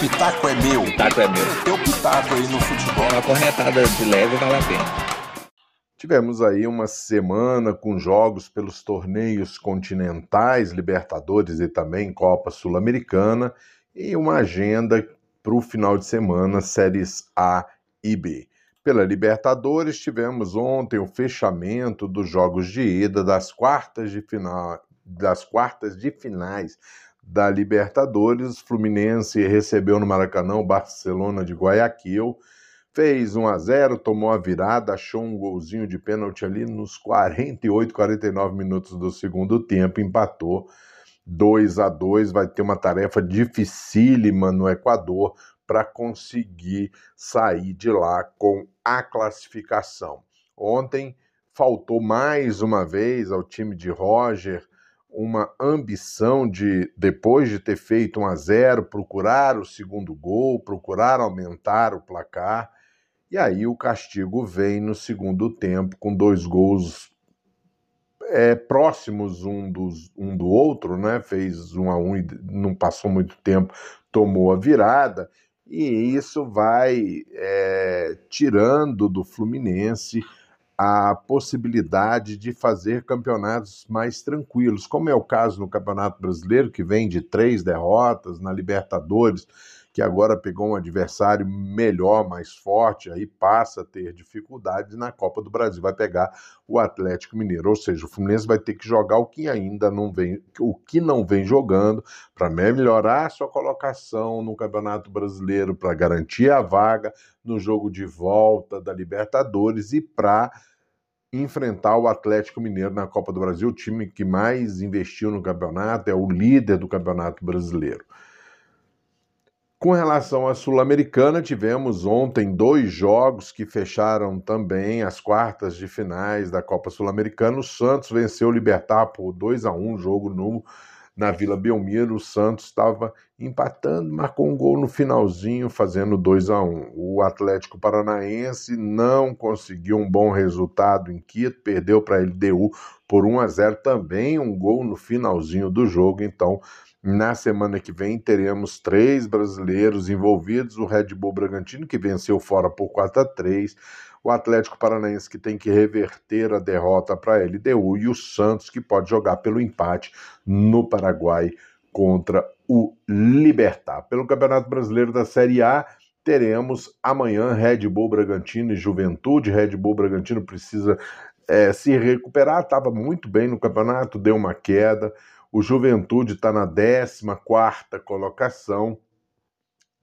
pitaco é meu. Pitaco é meu. Teu pitaco aí no futebol. Uma corretada de leve vale a pena. Tivemos aí uma semana com jogos pelos torneios continentais, Libertadores e também Copa Sul-Americana, e uma agenda para o final de semana, séries A e B. Pela Libertadores, tivemos ontem o fechamento dos jogos de ida das quartas de final, das quartas de finais da Libertadores. Fluminense recebeu no Maracanã o Barcelona de Guayaquil, fez 1 a 0, tomou a virada, achou um golzinho de pênalti ali nos 48, 49 minutos do segundo tempo, empatou 2 a 2, vai ter uma tarefa dificílima no Equador para conseguir sair de lá com a classificação. Ontem faltou mais uma vez ao time de Roger uma ambição de, depois de ter feito 1 a 0, procurar o segundo gol, procurar aumentar o placar. E aí o castigo vem no segundo tempo com dois gols é, próximos um, dos, um do outro, né? Fez um a um e não passou muito tempo, tomou a virada e isso vai é, tirando do Fluminense a possibilidade de fazer campeonatos mais tranquilos, como é o caso no Campeonato Brasileiro, que vem de três derrotas, na Libertadores que agora pegou um adversário melhor, mais forte, aí passa a ter dificuldades na Copa do Brasil, vai pegar o Atlético Mineiro, ou seja, o Fluminense vai ter que jogar o que ainda não vem, o que não vem jogando para melhorar sua colocação no Campeonato Brasileiro, para garantir a vaga no jogo de volta da Libertadores e para enfrentar o Atlético Mineiro na Copa do Brasil, o time que mais investiu no campeonato, é o líder do Campeonato Brasileiro. Com relação à Sul-Americana, tivemos ontem dois jogos que fecharam também as quartas de finais da Copa Sul-Americana. O Santos venceu o Libertar por 2 a 1 jogo no, na Vila Belmiro. O Santos estava empatando, marcou um gol no finalzinho, fazendo 2 a 1 O Atlético Paranaense não conseguiu um bom resultado em Quito, perdeu para a LDU por 1 a 0 também, um gol no finalzinho do jogo. Então, na semana que vem teremos três brasileiros envolvidos: o Red Bull Bragantino, que venceu fora por 4 a 3 o Atlético Paranaense, que tem que reverter a derrota para a LDU, e o Santos, que pode jogar pelo empate no Paraguai contra o Libertar. Pelo Campeonato Brasileiro da Série A, teremos amanhã Red Bull Bragantino e Juventude. Red Bull Bragantino precisa é, se recuperar, estava muito bem no campeonato, deu uma queda. O Juventude está na 14 colocação,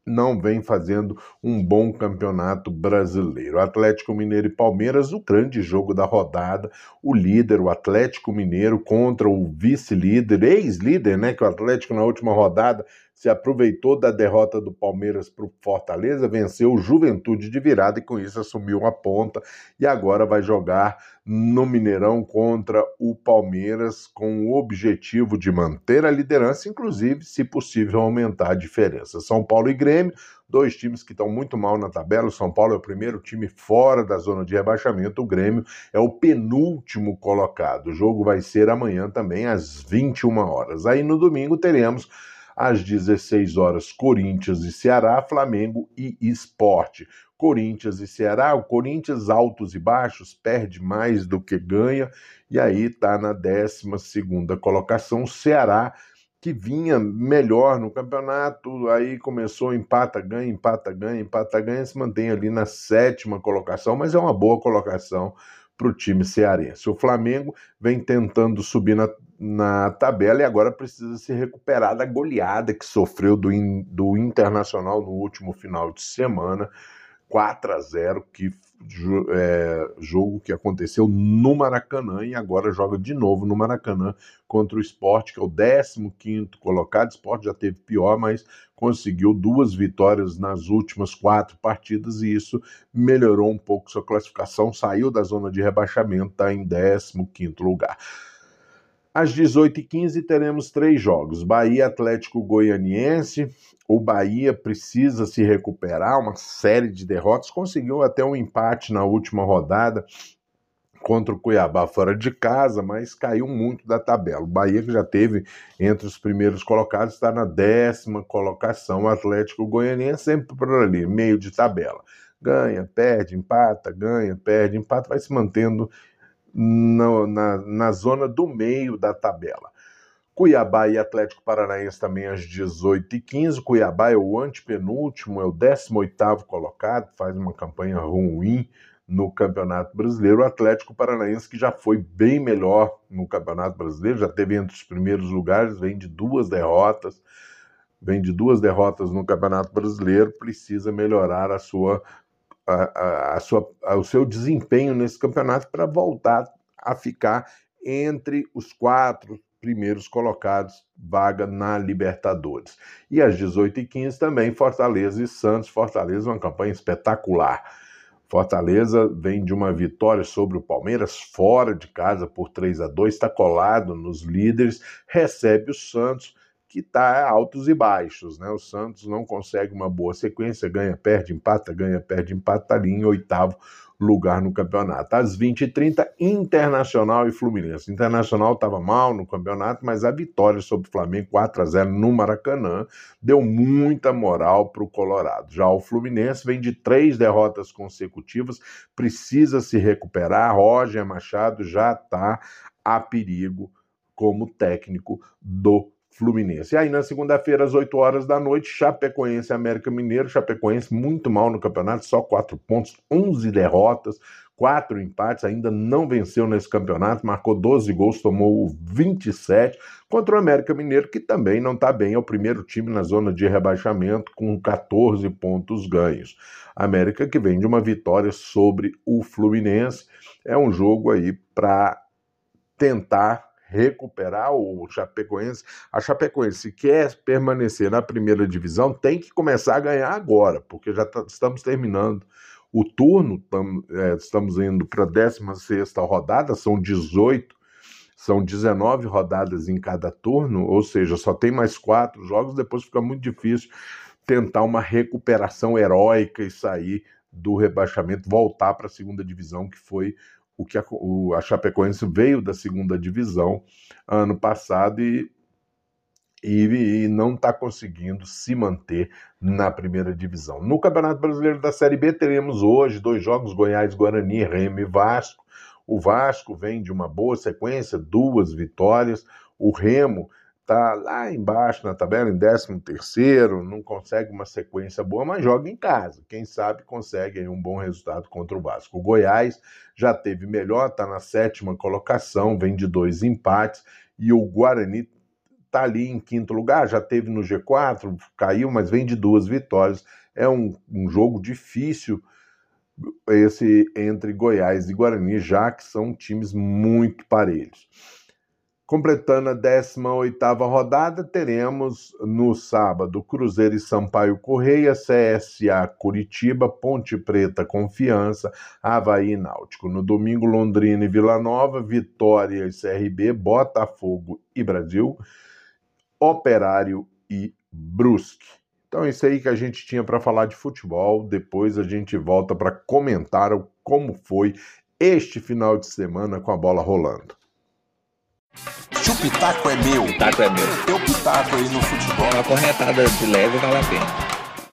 não vem fazendo um bom campeonato brasileiro. Atlético Mineiro e Palmeiras, o grande jogo da rodada. O líder, o Atlético Mineiro, contra o vice-líder, ex-líder, né? Que o Atlético na última rodada se aproveitou da derrota do Palmeiras para o Fortaleza, venceu o Juventude de virada e com isso assumiu a ponta e agora vai jogar no Mineirão contra o Palmeiras com o objetivo de manter a liderança, inclusive, se possível, aumentar a diferença. São Paulo e Grêmio, dois times que estão muito mal na tabela. O São Paulo é o primeiro time fora da zona de rebaixamento, o Grêmio é o penúltimo colocado. O jogo vai ser amanhã também às 21 horas. Aí no domingo teremos às 16 horas, Corinthians e Ceará, Flamengo e Esporte. Corinthians e Ceará, o Corinthians altos e baixos, perde mais do que ganha, e aí está na 12 colocação. Ceará, que vinha melhor no campeonato, aí começou empata, ganha, empata, ganha, empata, ganha, se mantém ali na sétima colocação, mas é uma boa colocação para o time cearense. O Flamengo vem tentando subir na, na tabela e agora precisa se recuperar da goleada que sofreu do, do Internacional no último final de semana. 4 a 0 que é, jogo que aconteceu no Maracanã e agora joga de novo no Maracanã contra o Sport, que é o 15 colocado. O Sport já teve pior, mas conseguiu duas vitórias nas últimas quatro partidas e isso melhorou um pouco sua classificação. Saiu da zona de rebaixamento, está em 15 lugar. Às 18h15 teremos três jogos: Bahia Atlético Goianiense. O Bahia precisa se recuperar, uma série de derrotas. Conseguiu até um empate na última rodada contra o Cuiabá fora de casa, mas caiu muito da tabela. O Bahia, que já teve entre os primeiros colocados, está na décima colocação. O Atlético Goianiense sempre por ali, meio de tabela. Ganha, perde, empata, ganha, perde, empata, vai se mantendo na, na, na zona do meio da tabela. Cuiabá e Atlético Paranaense também às 18h15. Cuiabá é o antepenúltimo, é o 18º colocado, faz uma campanha ruim no Campeonato Brasileiro. O Atlético Paranaense, que já foi bem melhor no Campeonato Brasileiro, já teve entre os primeiros lugares, vem de duas derrotas, vem de duas derrotas no Campeonato Brasileiro, precisa melhorar a sua, a, a, sua, o seu desempenho nesse campeonato para voltar a ficar entre os quatro primeiros colocados, vaga na Libertadores. E às 18h15 também, Fortaleza e Santos. Fortaleza, uma campanha espetacular. Fortaleza vem de uma vitória sobre o Palmeiras fora de casa por 3 a 2, está colado nos líderes, recebe o Santos, que está altos e baixos, né? O Santos não consegue uma boa sequência, ganha, perde, empata, ganha, perde, empata, está ali em oitavo lugar no campeonato. Às 20h30, Internacional e Fluminense. Internacional estava mal no campeonato, mas a vitória sobre o Flamengo 4 a 0 no Maracanã deu muita moral para o Colorado. Já o Fluminense vem de três derrotas consecutivas, precisa se recuperar. Roger Machado já está a perigo como técnico do Fluminense. E aí, na segunda-feira, às 8 horas da noite, Chapecoense América Mineiro. Chapecoense muito mal no campeonato, só 4 pontos, 11 derrotas, 4 empates, ainda não venceu nesse campeonato, marcou 12 gols, tomou 27 contra o América Mineiro, que também não está bem, é o primeiro time na zona de rebaixamento, com 14 pontos ganhos. América que vem de uma vitória sobre o Fluminense. É um jogo aí para tentar recuperar o Chapecoense. A Chapecoense, se quer permanecer na primeira divisão, tem que começar a ganhar agora, porque já tá, estamos terminando o turno, tam, é, estamos indo para a 16 rodada, são 18, são 19 rodadas em cada turno, ou seja, só tem mais quatro jogos, depois fica muito difícil tentar uma recuperação heróica e sair do rebaixamento, voltar para a segunda divisão, que foi o que a, o, a Chapecoense veio da segunda divisão ano passado e, e, e não está conseguindo se manter na primeira divisão. No Campeonato Brasileiro da Série B teremos hoje dois jogos: Goiás, Guarani, Remo e Vasco. O Vasco vem de uma boa sequência, duas vitórias. O Remo está lá embaixo na tabela, em 13 terceiro, não consegue uma sequência boa, mas joga em casa. Quem sabe consegue um bom resultado contra o Vasco. O Goiás já teve melhor, está na sétima colocação, vem de dois empates, e o Guarani está ali em quinto lugar, já teve no G4, caiu, mas vem de duas vitórias. É um, um jogo difícil esse entre Goiás e Guarani, já que são times muito parelhos. Completando a 18ª rodada, teremos no sábado Cruzeiro e Sampaio Correia, CSA Curitiba, Ponte Preta Confiança, Havaí Náutico. No domingo, Londrina e Vila Nova, Vitória e CRB, Botafogo e Brasil, Operário e Brusque. Então é isso aí que a gente tinha para falar de futebol. Depois a gente volta para comentar como foi este final de semana com a bola rolando. Se o pitaco é meu, pitaco é meu. Teu pitaco aí no futebol. Uma corretada de leve vale a pena.